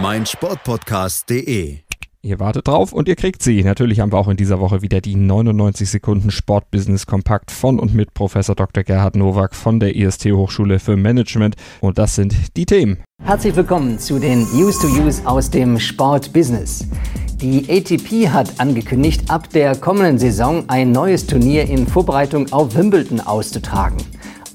meinsportpodcast.de. Ihr wartet drauf und ihr kriegt sie. Natürlich haben wir auch in dieser Woche wieder die 99 Sekunden Sportbusiness Kompakt von und mit Professor Dr. Gerhard Nowak von der IST Hochschule für Management. Und das sind die Themen. Herzlich willkommen zu den News to Use aus dem Sportbusiness. Die ATP hat angekündigt, ab der kommenden Saison ein neues Turnier in Vorbereitung auf Wimbledon auszutragen.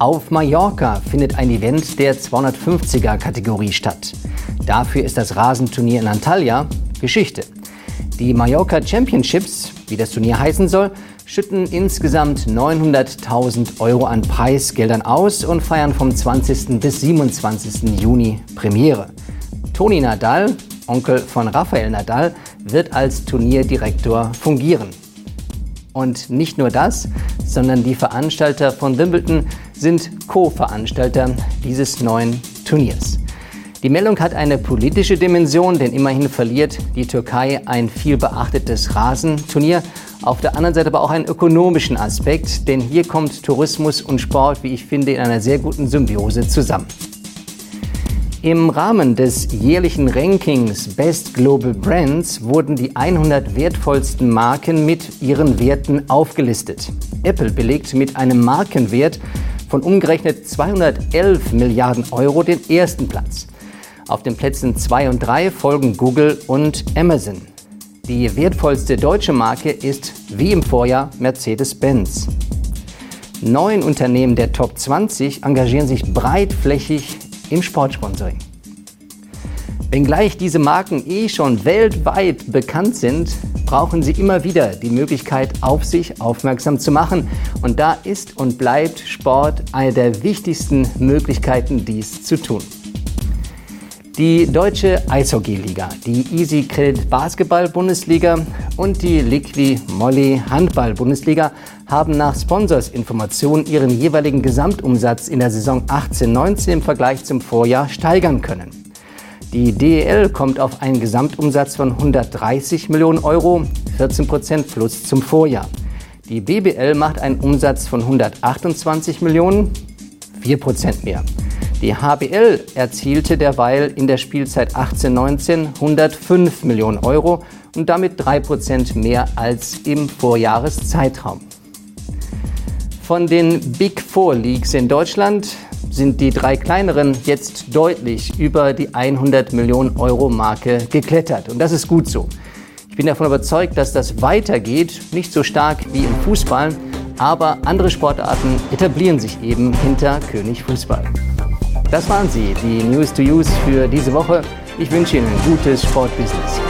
Auf Mallorca findet ein Event der 250er Kategorie statt. Dafür ist das Rasenturnier in Antalya Geschichte. Die Mallorca Championships, wie das Turnier heißen soll, schütten insgesamt 900.000 Euro an Preisgeldern aus und feiern vom 20. bis 27. Juni Premiere. Toni Nadal, Onkel von Rafael Nadal, wird als Turnierdirektor fungieren. Und nicht nur das, sondern die Veranstalter von Wimbledon sind Co-Veranstalter dieses neuen Turniers. Die Meldung hat eine politische Dimension, denn immerhin verliert die Türkei ein viel beachtetes Rasenturnier. Auf der anderen Seite aber auch einen ökonomischen Aspekt, denn hier kommt Tourismus und Sport, wie ich finde, in einer sehr guten Symbiose zusammen. Im Rahmen des jährlichen Rankings Best Global Brands wurden die 100 wertvollsten Marken mit ihren Werten aufgelistet. Apple belegt mit einem Markenwert von umgerechnet 211 Milliarden Euro den ersten Platz. Auf den Plätzen 2 und 3 folgen Google und Amazon. Die wertvollste deutsche Marke ist wie im Vorjahr Mercedes-Benz. Neun Unternehmen der Top 20 engagieren sich breitflächig im Sportsponsoring. Wenngleich diese Marken eh schon weltweit bekannt sind, brauchen sie immer wieder die Möglichkeit, auf sich aufmerksam zu machen. Und da ist und bleibt Sport eine der wichtigsten Möglichkeiten, dies zu tun. Die Deutsche Eishockeyliga, die Easy Credit Basketball Bundesliga und die Liqui Molly Handball Bundesliga haben nach Sponsorsinformationen ihren jeweiligen Gesamtumsatz in der Saison 18-19 im Vergleich zum Vorjahr steigern können. Die DEL kommt auf einen Gesamtumsatz von 130 Millionen Euro, 14 Prozent plus zum Vorjahr. Die BBL macht einen Umsatz von 128 Millionen, 4 Prozent mehr. Die HBL erzielte derweil in der Spielzeit 18-19 105 Millionen Euro und damit 3% mehr als im Vorjahreszeitraum. Von den Big Four Leagues in Deutschland sind die drei kleineren jetzt deutlich über die 100 Millionen Euro Marke geklettert. Und das ist gut so. Ich bin davon überzeugt, dass das weitergeht, nicht so stark wie im Fußball, aber andere Sportarten etablieren sich eben hinter König Fußball. Das waren sie, die News to Use für diese Woche. Ich wünsche Ihnen ein gutes Sportbusiness.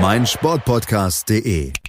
meinsportpodcast.de